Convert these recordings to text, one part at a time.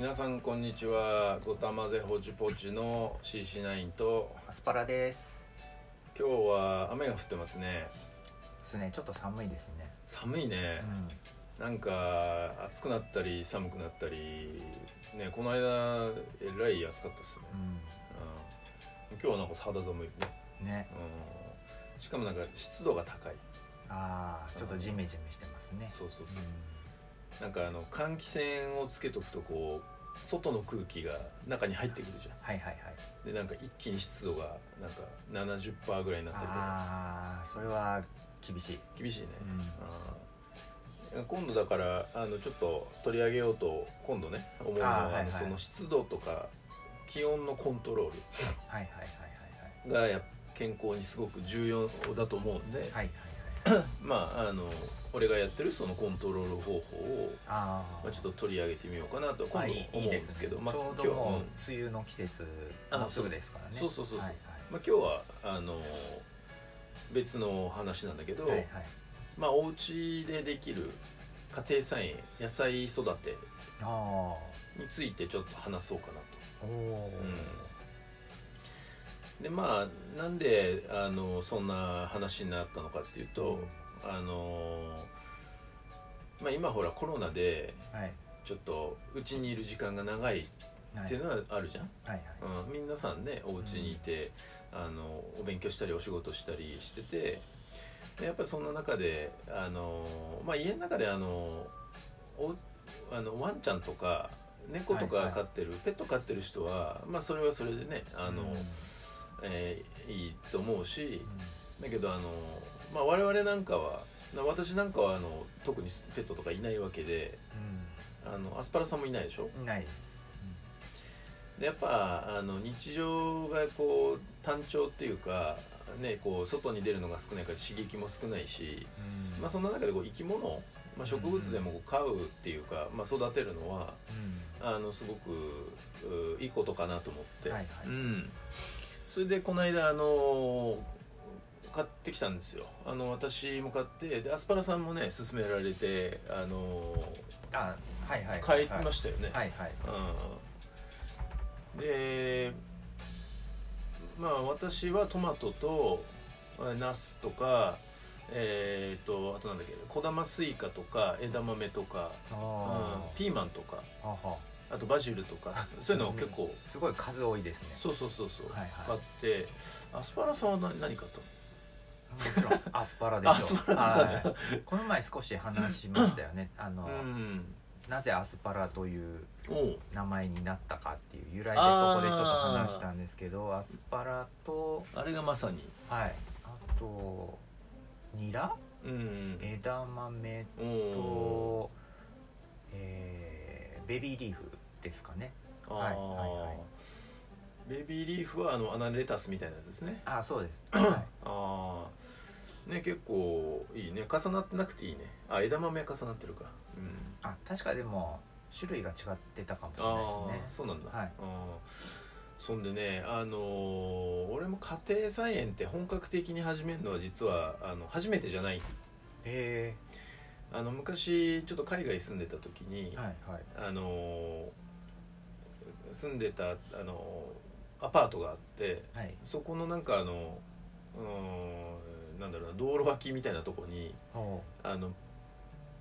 皆さんこんにちは。ごたまぜほちぽちの CC9 と。アスパラです。今日は雨が降ってますね。ですね。ちょっと寒いですね。寒いね。う、なんか暑くなったり寒くなったりねこの間えらい暑かったっすね、ん、うん、今日はなんか肌寒いね、うん、ね。うん、しかもなんか湿度が高い。ああちょっとジメジメしてますね。そうそうそう。う、なんかあの換気扇をつけとくとこう外の空気が中に入ってくるじゃん。はいはいはい。でなんか一気に湿度がなんか70%ぐらいになったりとかああそれは厳しい。厳しいね、うん。今度だからあのちょっと取り上げようと今度ね思うのはその湿度とか気温のコントローはいはいはいルがやっぱ健康にすごく重要だと思うんで、はいはいはいはいはい まああの俺がやってるそのコントロール方法を、ああまあ、ちょっと取り上げてみようかなと今まあ度思うんですすけど、ねまあ、今日どもううん。梅雨の季節あもう。すぐですからね。そうそうそうそう。はいまあ、今日はあの別の話なんだけど、はいはい。はいまあお家でできる家庭菜園野菜育てあについてちょっと話そうかなと。あおおでまあなんであのそんな話になったのかっていうと、あのまあ、今ほらコロナではい。ちょっとうちにいる時間が長いはいっていうのはあるじゃん、はい。はいうん、皆さんねお家にいて、あのお勉強したりお仕事したりしててでやっぱりそんな中であの、まあ、家の中であのおあのワンちゃんとか猫とはいはい。か飼ってる、ペット飼ってる人は、まあ、それはそれでねあの、うんえーいいと思うしだけどあの、まあ、我々なんかはな私なんかはあの特にペットとかいないわけであのアスパラさんもいないでしょ？うんないです。でやっぱあの日常がこう単調っていうか、ね、こう外に出るのが少ないから刺激も少ないし、うん。まあ、そんな中でこう生き物、まあ、植物でもこう飼うっていうか、まあ、育てるのはあのすごくういいことかなと思って、はいはい。うん、それでこの間あの買ってきたんですよ。あの私も買ってでアスパラさんもね勧められてあのあはいはい買いましたよね、はいはい。うん、でまあ私はトマトとあナスとかえー、とあとなんだっけ小玉スイカとか枝豆とか、うんあ、ピーマンとかあとバジルとかそういうのを結構、すごい数多いですね。そうそうそうそう、はいはい。買って。アスパラさんは何何買ったの？もちろん アスパラでしょアスパラはい。この前少し話しましたよね。あの、うん。なぜアスパラという名前になったかっていう由来でそこでちょっと話したんですけどアスパラとあれがまさに。はい。あとニラ？うん枝豆と、えーベビーリーフですかね。はいはいはい。ベビーリーフはあのアナレタスみたいなやつですね。あそうです、はああね結構いいね。重なってなくていいね。あ枝豆は重なってるか。うん。い、あ確かでも種類が違ってたかもしれないあですね。あそうなんだ、はい。あー。そんでねあのー俺も家庭菜園って本格的に始めるのは実はあの初めてじゃない。へあの昔ちょっと海外住んでた時に、えはいはい。あのー住んでた、あのーアパートがあってはい。そこのなんかあのうーんなんだろうな道路脇みたいなとこにあの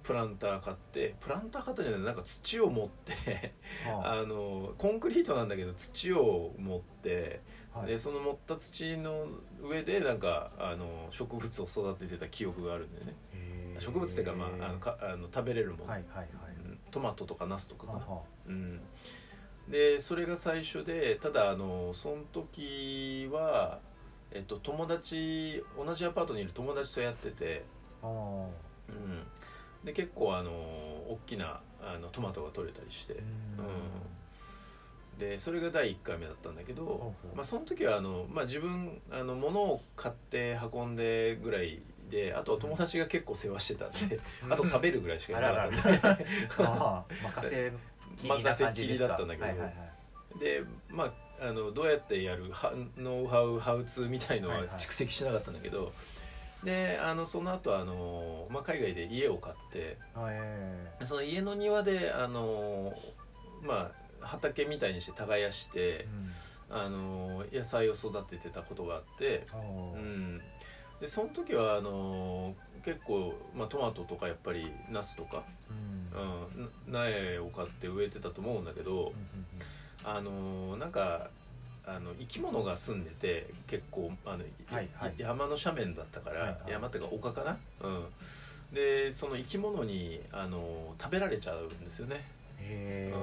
プランター買ってプランター買ったじゃないなんか土を持っては あのコンクリートなんだけど土を持って、あはい。でその持った土の上でなんかあの植物を育ててた記憶があるんでね。植物っていうか,、まあ、あのかあの食べれるもの、はいはいはい。うん。トマトとかナスとかかな、うん、でそれが最初でただあのその時は、えっと、友達同じアパートにいる友達とやってて、うん、で結構あの大きなあのトマトが取れたりして、うん。でそれが第1回目だったんだけど、まあ、その時はあの、まあ、自分あの物を買って運んでぐらいであとは友達が結構世話してたんで、あと食べるぐらいしかいなかったんで、任せきりな感じですか任せっきりだったんだけど。はいはいはい。でまああのどうやってやるはノウハウハウツーみたいのははいはい。蓄積しなかったんだけど、であのその後あの、まあ海外で家を買って。あえその家の庭であのまあ畑みたいにして耕して、あの野菜を育ててたことがあって、うん、でその時はあの結構、まあ、トマトとかやっぱりナスとか、うん。うん、な苗を買って植えてたと思うんだけどあのなんかあの生き物が住んでて結構あの、はいはい。山の斜面だったから、はいはい。山っていうか丘かな、うん、でその生き物にあの食べられちゃうんですよね。へ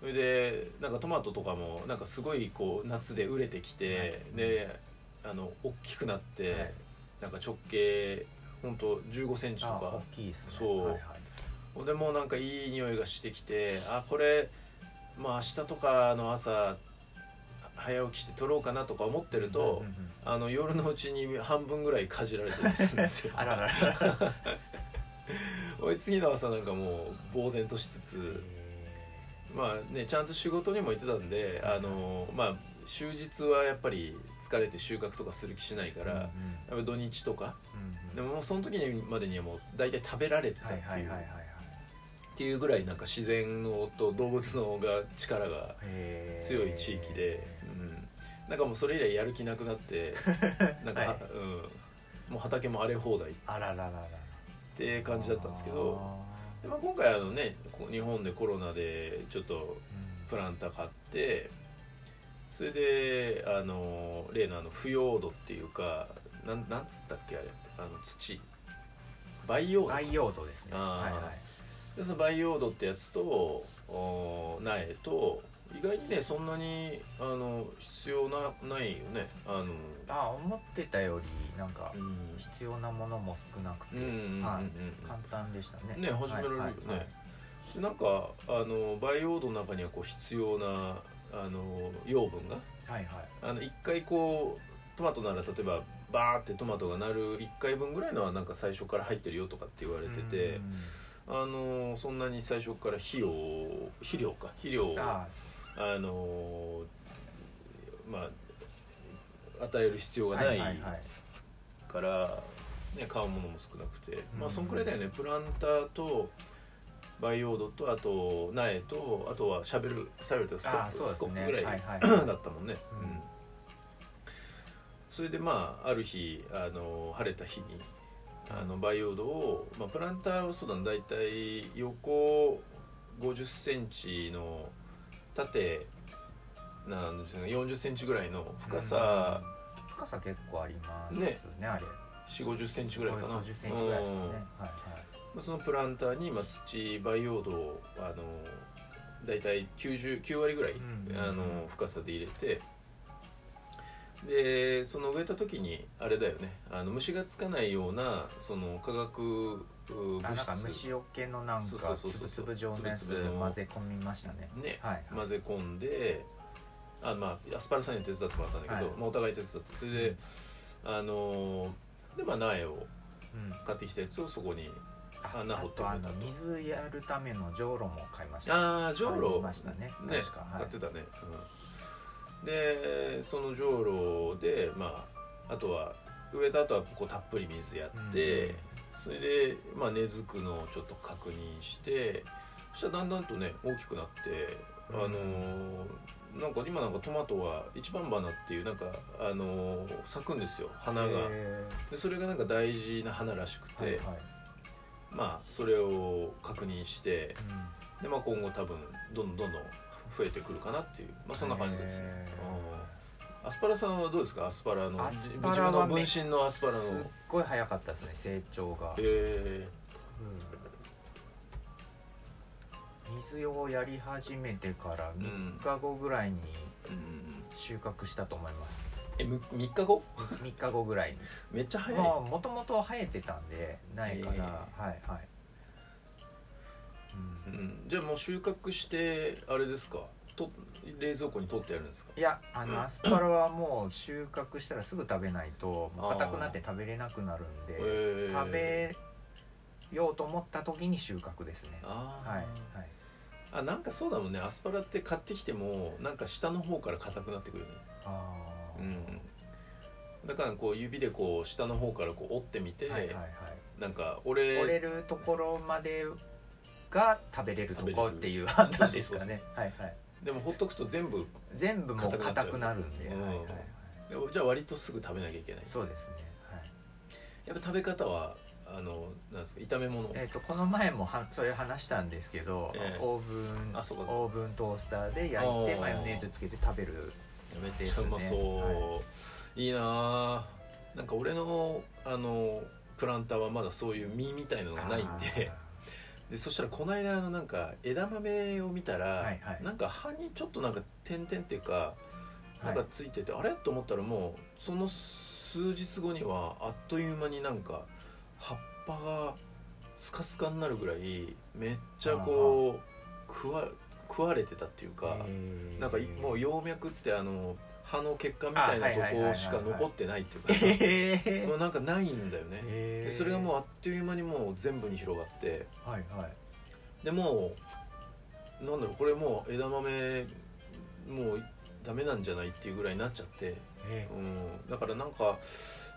それでなんかトマトとかもなんかすごいこう夏で熟れてきて、はい。であの大きくなって、はい。なんか直径ほんと1 5センチとあか大きいですね。そう。はいはい。でもうなんかいい匂いがしてきてあこれまあ明日とかの朝早起きして取ろうかなとか思ってると、うんうんうんあの夜のうちに半分ぐらいかじられてるんですよ。あららら。俺次の朝なんかもう呆然としつつ、まあねちゃんと仕事にも行ってたんであのまあ終日はやっぱり疲れて収穫とかする気しないから、やっぱ土日とかでももうその時にまでにはもう大体食べられてたっていう,、はいはいはいはい。はいっていうぐらいなんか自然のと動物のが力が強い地域で、うん、なんかもうそれ以来やる気なくなって なんか、はい。うん、もう畑も荒れ放題。っあららららら。て感じだったんですけどまあ、今回あのね日本でコロナでちょっとプランター買ってそれであの例のあの腐葉土っていうかなんなんつったっけあれ？あの土。培養土。培養土ですね。はいはい。でその培養土ってやつとお苗と意外にねそんなにあの必要なないよね。あのあ思ってたよりなんかうん。必要なものも少なくて、はい、簡単でしたね。ね始められるよね。はいはいなんかあの培養土の中にはこう必要なあの養分がはいはい。あの1回こうトマトなら例えばバーってトマトがなる1回分ぐらいのはなんか最初から入ってるよとかって言われててうんあのそんなに最初から肥料肥料か。肥料をああのまあ与える必要がないから、ね、買うものも少なくて、まあうんそんくらいだよね。プランターと培養土とあと苗とあとはシャベルシャベルとスコップ、ね。スコップぐらいはいはい。だったもんね、うん。うん。それでまあある日あの晴れた日にあの培養土を、まあ、プランターはそうだな大体横5 0センチの縦なんですか4 0センチぐらいの深さ、うん。深さ結構ありますねね。あれ。4 5 0センチぐらいかな。50センチぐらいですかね。うん。はいまあそのプランターに、まあ、土培養土をあの大体90 9割ぐらい、うん。あの深さで入れて。でその植えた時にあれだよね。あの虫がつかないようなその化学なんか質。虫よけのなんかそうそうそうつぶつぶ状のやつ混ぜ込みましたね。ねはいはい。混ぜ込んであまあアスパラさんには手伝ってもらったんだけど、はい。まあ、お互い手伝ってそれで、あのでまあ苗をうん。買ってきたやつをそこにあ穴掘ってあとあの埋めたと。水やるためのじょうろも買いましたああじょう買いろましたね。ね確かはい。買ってたね、うん、でそのじょうろでまああとは植えた後はこうたっぷり水やって、うんそれで、まあ、根付くのをちょっと確認してそしたらだんだんとね大きくなって、あのーなんか今なんかトマトは一番花っていうなんか、あのー咲くんですよ花が。へでそれがなんか大事な花らしくて、ーはいはい。まあそれを確認してうん。で、まあ、今後多分どんどんどんどん増えてくるかなっていう、まあ、そんな感じですね、アスパラさんはどうですか？アスパラのアス自パラは分の分身のアスパラの。ーすっごい早かったですね成長が。えうん。水をやり始めてから3日後ぐらいにーうん、収穫したと思います、えむ3日後？3日後ぐらいに。めっちゃ早い、まあもともと生えてたんでないから、はいはい、うん。うん、じゃあもう収穫してあれですか？と冷蔵庫に取ってやるんですか？いやあの アスパラはもう収穫したらすぐ食べないと硬くなって食べれなくなるんで食べようと思った時に収穫ですね。はいはい。あなんかそうだもんね。アスパラって買ってきてもなんか下の方から硬くなってくるよ。ねあー。うん。だからこう指でこう下の方からこう折ってみて、はいはいはい。なんか俺折れるところまでが食べれるとこっていう判断ですかね。はいはいでもほっとくと全部全部もう硬くなるんで、うん。はいはいはい。じゃあ割とすぐ食べなきゃいけない。そうですね。はい。やっぱ食べ方はあのなんですか炒め物？えー、とこの前もはそれ話したんですけど、ええ。オーブンあそうか。オーブントースターで焼いてマヨネーズつけて食べる。めっちゃうまそう、ですい、いなあなんか俺のあのプランターはまだそういう実みたいなのがないんででそしたらこの間あのなんか枝豆を見たら、はいはい。なんか葉にちょっとなんか点々っていうかなんかついてて、あれ？と思ったらもうその数日後にはあっという間になんか葉っぱがスカスカになるぐらいめっちゃこう食わ食われてたっていうか、えー。なんかもう葉脈ってあの葉の血管みたいなとこしか残ってないっていうかもう なんかないんだよね、えでそれがもうあっという間にもう全部に広がって。うはいはい。でもうなんだろうこれもう枝豆もうダメなんじゃないっていうぐらいになっちゃって、えうん、だからなんか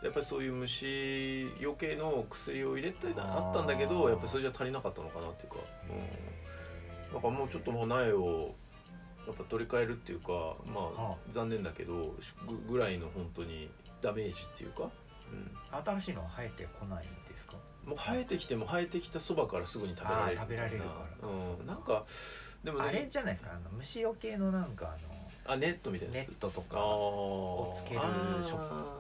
やっぱりそういう虫よけの薬を入れてあったんだけどやっぱりそれじゃ足りなかったのかなっていうか、うん、だからもうちょっともう苗をやっぱ取り替えるっていうかまあは残念だけどぐぐらいの本当にダメージっていうか、うん、新しいのは生えてこないんですか？もう生えてきても生えてきたそばからすぐに食べられる食べられるから。うん、なんかでもねあれじゃないですか？あの虫よけのなんかああネットみたいのネなやつ。ットとかあをつける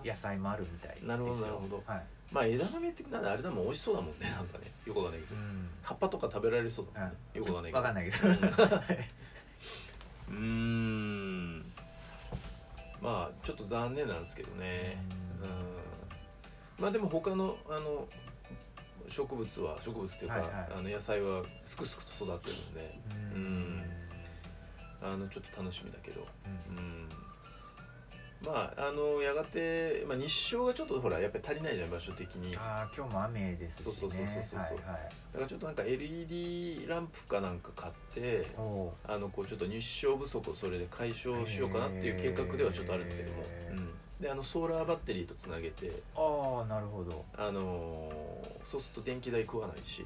野菜もあるみたいですよなるほどなるほど。はい。まあ枝豆ってなんだあれだもん美味しそうだもんねなんかね。よくわかんないけど。うん。葉っぱとか食べられそうだもんね。よくわかんないけど。わかんないけどうーん。まあちょっと残念なんですけどね。ううん。んまあでも他のあの植物は植物っていうか、はいはい。あの野菜はすくすくと育ってるんで。うん。あのちょっと楽しみだけど。うん。うんまああのやがて、まあ、日照がちょっとほらやっぱり足りないじゃん場所的に。だかああ今日も雨ですしね。そうそうそうそうそうはいはい。らちょっとなんか LED ランプかなんか買ってあのこうちょっと日照不足をそれで解消しようかなっていう計画ではちょっとあるんだけども、うん、であのソーラーバッテリーとつなげて。ああなるほど。あのーそうすると電気代食わないし、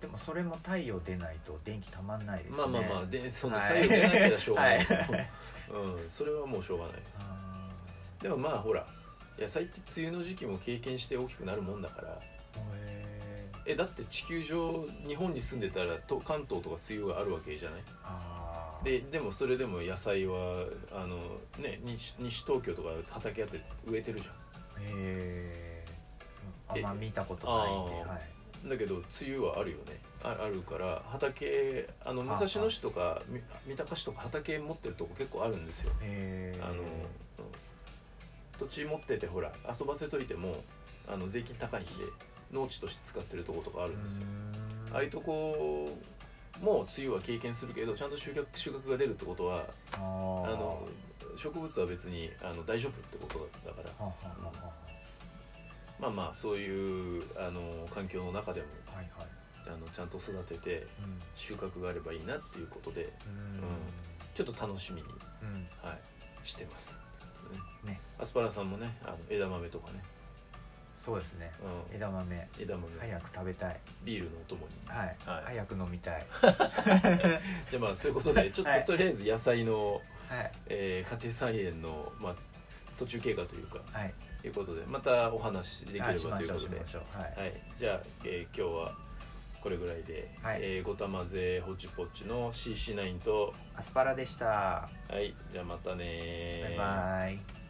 でもそれも太陽出ないと電気たまんないですね。まあまあまあでそのはい。太陽出なければしょうがない、はい。うん、それはもうしょうがない。あでもまあほら野菜って梅雨の時期も経験して大きくなるもんだから。えだって地球上日本に住んでたらと関東とか梅雨があるわけじゃない？ででもそれでも野菜はあのね西西東京とか畑あって植えてるじゃへえあえんま見たことないんではい。んだけど梅雨はあるよね。ああるから畑あの武蔵野市とかみ三鷹市とか畑持ってるとこ結構あるんですよ。あの、うん土地持っててほら遊ばせといてもあの税金高いんで農地として使ってるとことかあるんですよ。ああいうとこも梅雨は経験するけどちゃんと収穫収穫が出るってことはあの植物は別にあの大丈夫ってことだから。まあまあそういうあの環境の中でもあはいはい。あのちゃんと育ててうん。収穫があればいいなっていうことでうん。ちょっと楽しみに、うん。はい、してます、ねね。アスパラさんもねあの枝豆とかね、そうですね。うん、枝豆。枝豆。早く食べたい。ビールのお供に。はい。はい。早く飲みたい。でまあそういうことでちょっと、はいとりあえず野菜の、はい。えー家庭菜園の、まあ、途中経過というかはい。いうことでまたお話しできればということで。うしましょう。はい。はい、じゃあ、えー今日はこれぐらいで、はい。えーごたまぜホチポチの CC9 と。アスパラでした。はいじゃあまたねバイバイ